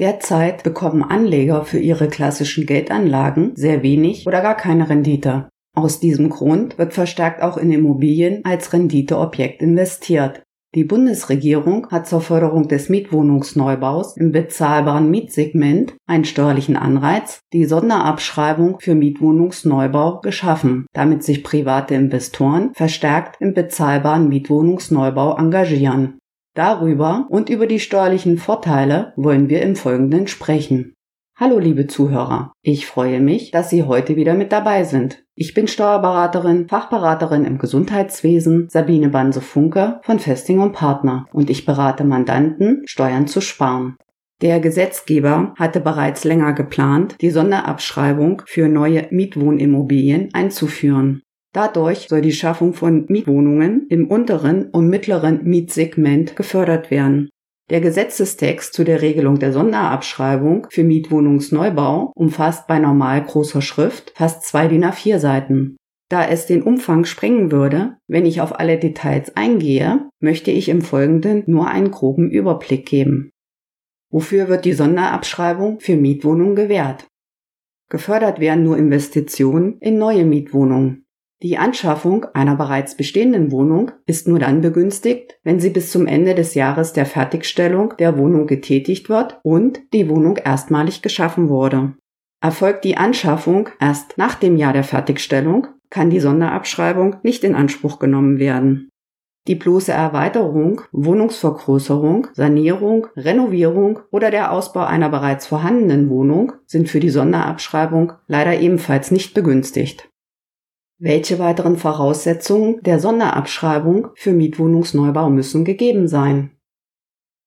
Derzeit bekommen Anleger für ihre klassischen Geldanlagen sehr wenig oder gar keine Rendite. Aus diesem Grund wird verstärkt auch in Immobilien als Renditeobjekt investiert. Die Bundesregierung hat zur Förderung des Mietwohnungsneubaus im bezahlbaren Mietsegment einen steuerlichen Anreiz, die Sonderabschreibung für Mietwohnungsneubau geschaffen, damit sich private Investoren verstärkt im bezahlbaren Mietwohnungsneubau engagieren. Darüber und über die steuerlichen Vorteile wollen wir im Folgenden sprechen. Hallo liebe Zuhörer, ich freue mich, dass Sie heute wieder mit dabei sind. Ich bin Steuerberaterin, Fachberaterin im Gesundheitswesen Sabine Banse-Funke von Festing und Partner und ich berate Mandanten, Steuern zu sparen. Der Gesetzgeber hatte bereits länger geplant, die Sonderabschreibung für neue Mietwohnimmobilien einzuführen. Dadurch soll die Schaffung von Mietwohnungen im unteren und mittleren Mietsegment gefördert werden. Der Gesetzestext zu der Regelung der Sonderabschreibung für Mietwohnungsneubau umfasst bei normal großer Schrift fast zwei DIN A4 Seiten. Da es den Umfang sprengen würde, wenn ich auf alle Details eingehe, möchte ich im Folgenden nur einen groben Überblick geben. Wofür wird die Sonderabschreibung für Mietwohnungen gewährt? Gefördert werden nur Investitionen in neue Mietwohnungen. Die Anschaffung einer bereits bestehenden Wohnung ist nur dann begünstigt, wenn sie bis zum Ende des Jahres der Fertigstellung der Wohnung getätigt wird und die Wohnung erstmalig geschaffen wurde. Erfolgt die Anschaffung erst nach dem Jahr der Fertigstellung, kann die Sonderabschreibung nicht in Anspruch genommen werden. Die bloße Erweiterung, Wohnungsvergrößerung, Sanierung, Renovierung oder der Ausbau einer bereits vorhandenen Wohnung sind für die Sonderabschreibung leider ebenfalls nicht begünstigt. Welche weiteren Voraussetzungen der Sonderabschreibung für Mietwohnungsneubau müssen gegeben sein?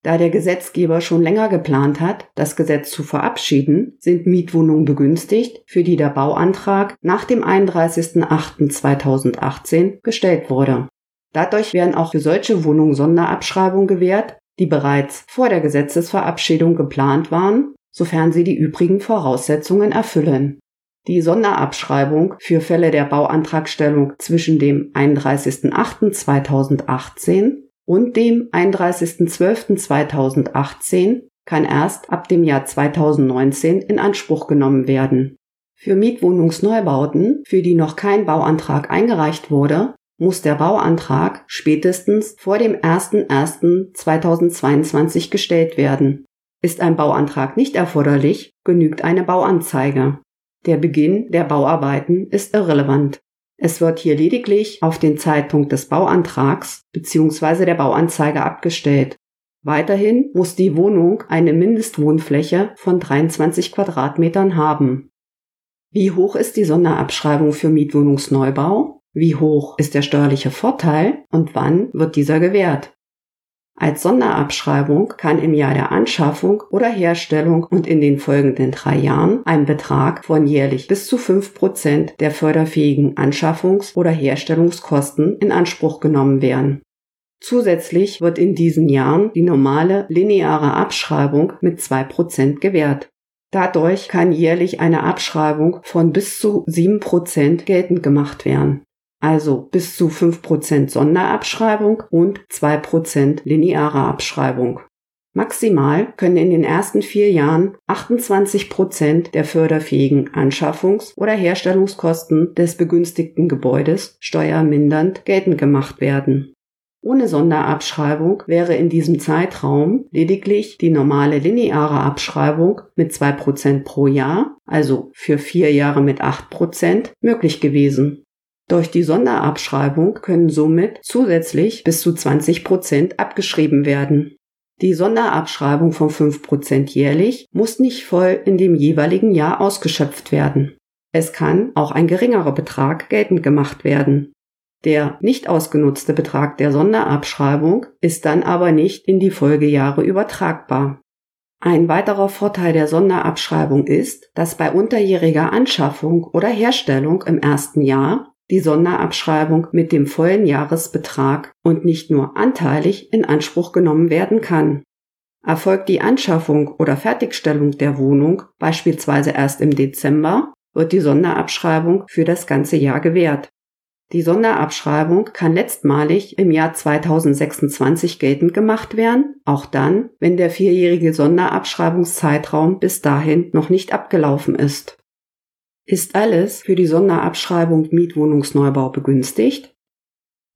Da der Gesetzgeber schon länger geplant hat, das Gesetz zu verabschieden, sind Mietwohnungen begünstigt, für die der Bauantrag nach dem 31.08.2018 gestellt wurde. Dadurch werden auch für solche Wohnungen Sonderabschreibungen gewährt, die bereits vor der Gesetzesverabschiedung geplant waren, sofern sie die übrigen Voraussetzungen erfüllen. Die Sonderabschreibung für Fälle der Bauantragstellung zwischen dem 31.08.2018 und dem 31.12.2018 kann erst ab dem Jahr 2019 in Anspruch genommen werden. Für Mietwohnungsneubauten, für die noch kein Bauantrag eingereicht wurde, muss der Bauantrag spätestens vor dem 01.01.2022 gestellt werden. Ist ein Bauantrag nicht erforderlich, genügt eine Bauanzeige. Der Beginn der Bauarbeiten ist irrelevant. Es wird hier lediglich auf den Zeitpunkt des Bauantrags bzw. der Bauanzeige abgestellt. Weiterhin muss die Wohnung eine Mindestwohnfläche von 23 Quadratmetern haben. Wie hoch ist die Sonderabschreibung für Mietwohnungsneubau? Wie hoch ist der steuerliche Vorteil und wann wird dieser gewährt? Als Sonderabschreibung kann im Jahr der Anschaffung oder Herstellung und in den folgenden drei Jahren ein Betrag von jährlich bis zu fünf Prozent der förderfähigen Anschaffungs- oder Herstellungskosten in Anspruch genommen werden. Zusätzlich wird in diesen Jahren die normale lineare Abschreibung mit zwei Prozent gewährt. Dadurch kann jährlich eine Abschreibung von bis zu sieben Prozent geltend gemacht werden also bis zu 5% Sonderabschreibung und 2% lineare Abschreibung. Maximal können in den ersten vier Jahren 28% der förderfähigen Anschaffungs- oder Herstellungskosten des begünstigten Gebäudes steuermindernd geltend gemacht werden. Ohne Sonderabschreibung wäre in diesem Zeitraum lediglich die normale lineare Abschreibung mit 2% pro Jahr, also für vier Jahre mit 8%, möglich gewesen. Durch die Sonderabschreibung können somit zusätzlich bis zu 20 Prozent abgeschrieben werden. Die Sonderabschreibung von 5 Prozent jährlich muss nicht voll in dem jeweiligen Jahr ausgeschöpft werden. Es kann auch ein geringerer Betrag geltend gemacht werden. Der nicht ausgenutzte Betrag der Sonderabschreibung ist dann aber nicht in die Folgejahre übertragbar. Ein weiterer Vorteil der Sonderabschreibung ist, dass bei unterjähriger Anschaffung oder Herstellung im ersten Jahr die Sonderabschreibung mit dem vollen Jahresbetrag und nicht nur anteilig in Anspruch genommen werden kann. Erfolgt die Anschaffung oder Fertigstellung der Wohnung beispielsweise erst im Dezember, wird die Sonderabschreibung für das ganze Jahr gewährt. Die Sonderabschreibung kann letztmalig im Jahr 2026 geltend gemacht werden, auch dann, wenn der vierjährige Sonderabschreibungszeitraum bis dahin noch nicht abgelaufen ist. Ist alles für die Sonderabschreibung Mietwohnungsneubau begünstigt?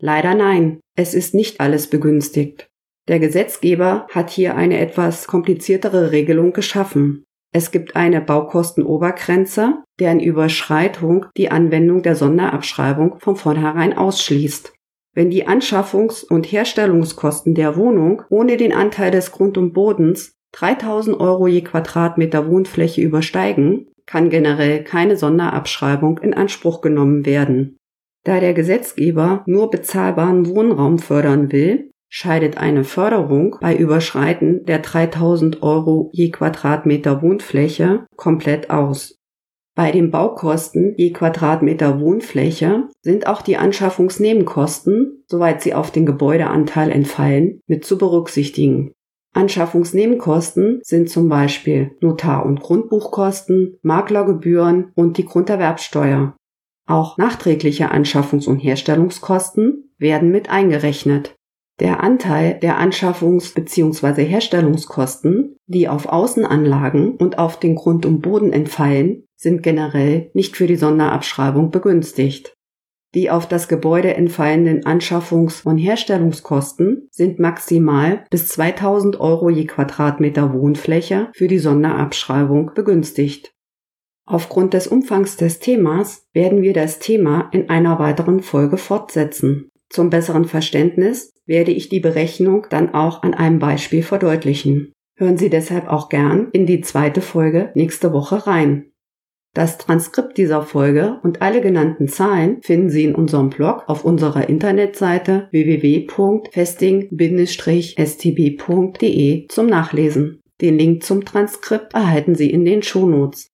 Leider nein, es ist nicht alles begünstigt. Der Gesetzgeber hat hier eine etwas kompliziertere Regelung geschaffen. Es gibt eine Baukostenobergrenze, deren Überschreitung die Anwendung der Sonderabschreibung von vornherein ausschließt. Wenn die Anschaffungs- und Herstellungskosten der Wohnung ohne den Anteil des Grund und Bodens 3000 Euro je Quadratmeter Wohnfläche übersteigen, kann generell keine Sonderabschreibung in Anspruch genommen werden. Da der Gesetzgeber nur bezahlbaren Wohnraum fördern will, scheidet eine Förderung bei Überschreiten der 3000 Euro je Quadratmeter Wohnfläche komplett aus. Bei den Baukosten je Quadratmeter Wohnfläche sind auch die Anschaffungsnebenkosten, soweit sie auf den Gebäudeanteil entfallen, mit zu berücksichtigen. Anschaffungsnebenkosten sind zum Beispiel Notar- und Grundbuchkosten, Maklergebühren und die Grunderwerbsteuer. Auch nachträgliche Anschaffungs- und Herstellungskosten werden mit eingerechnet. Der Anteil der Anschaffungs- bzw. Herstellungskosten, die auf Außenanlagen und auf den Grund und Boden entfallen, sind generell nicht für die Sonderabschreibung begünstigt. Die auf das Gebäude entfallenden Anschaffungs- und Herstellungskosten sind maximal bis 2000 Euro je Quadratmeter Wohnfläche für die Sonderabschreibung begünstigt. Aufgrund des Umfangs des Themas werden wir das Thema in einer weiteren Folge fortsetzen. Zum besseren Verständnis werde ich die Berechnung dann auch an einem Beispiel verdeutlichen. Hören Sie deshalb auch gern in die zweite Folge nächste Woche rein. Das Transkript dieser Folge und alle genannten Zahlen finden Sie in unserem Blog auf unserer Internetseite www.festing-stb.de zum Nachlesen. Den Link zum Transkript erhalten Sie in den Shownotes.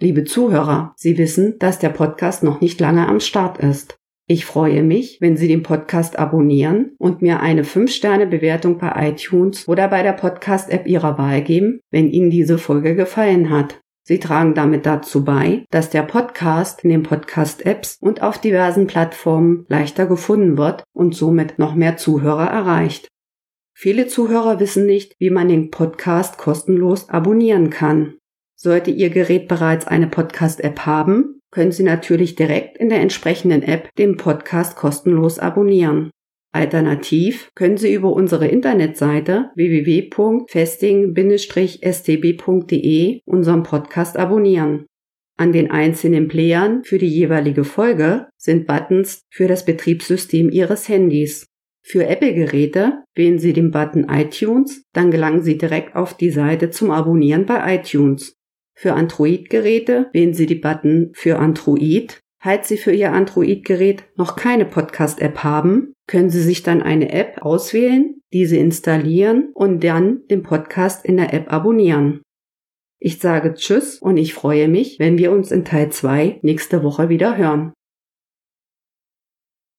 Liebe Zuhörer, Sie wissen, dass der Podcast noch nicht lange am Start ist. Ich freue mich, wenn Sie den Podcast abonnieren und mir eine 5-Sterne-Bewertung bei iTunes oder bei der Podcast-App Ihrer Wahl geben, wenn Ihnen diese Folge gefallen hat. Sie tragen damit dazu bei, dass der Podcast in den Podcast-Apps und auf diversen Plattformen leichter gefunden wird und somit noch mehr Zuhörer erreicht. Viele Zuhörer wissen nicht, wie man den Podcast kostenlos abonnieren kann. Sollte Ihr Gerät bereits eine Podcast-App haben, können Sie natürlich direkt in der entsprechenden App den Podcast kostenlos abonnieren. Alternativ können Sie über unsere Internetseite www.festing-stb.de unseren Podcast abonnieren. An den einzelnen Playern für die jeweilige Folge sind Buttons für das Betriebssystem Ihres Handys. Für Apple-Geräte wählen Sie den Button iTunes, dann gelangen Sie direkt auf die Seite zum Abonnieren bei iTunes. Für Android-Geräte wählen Sie die Button für Android. Falls Sie für Ihr Android-Gerät noch keine Podcast-App haben, können Sie sich dann eine App auswählen, diese installieren und dann den Podcast in der App abonnieren. Ich sage Tschüss und ich freue mich, wenn wir uns in Teil 2 nächste Woche wieder hören.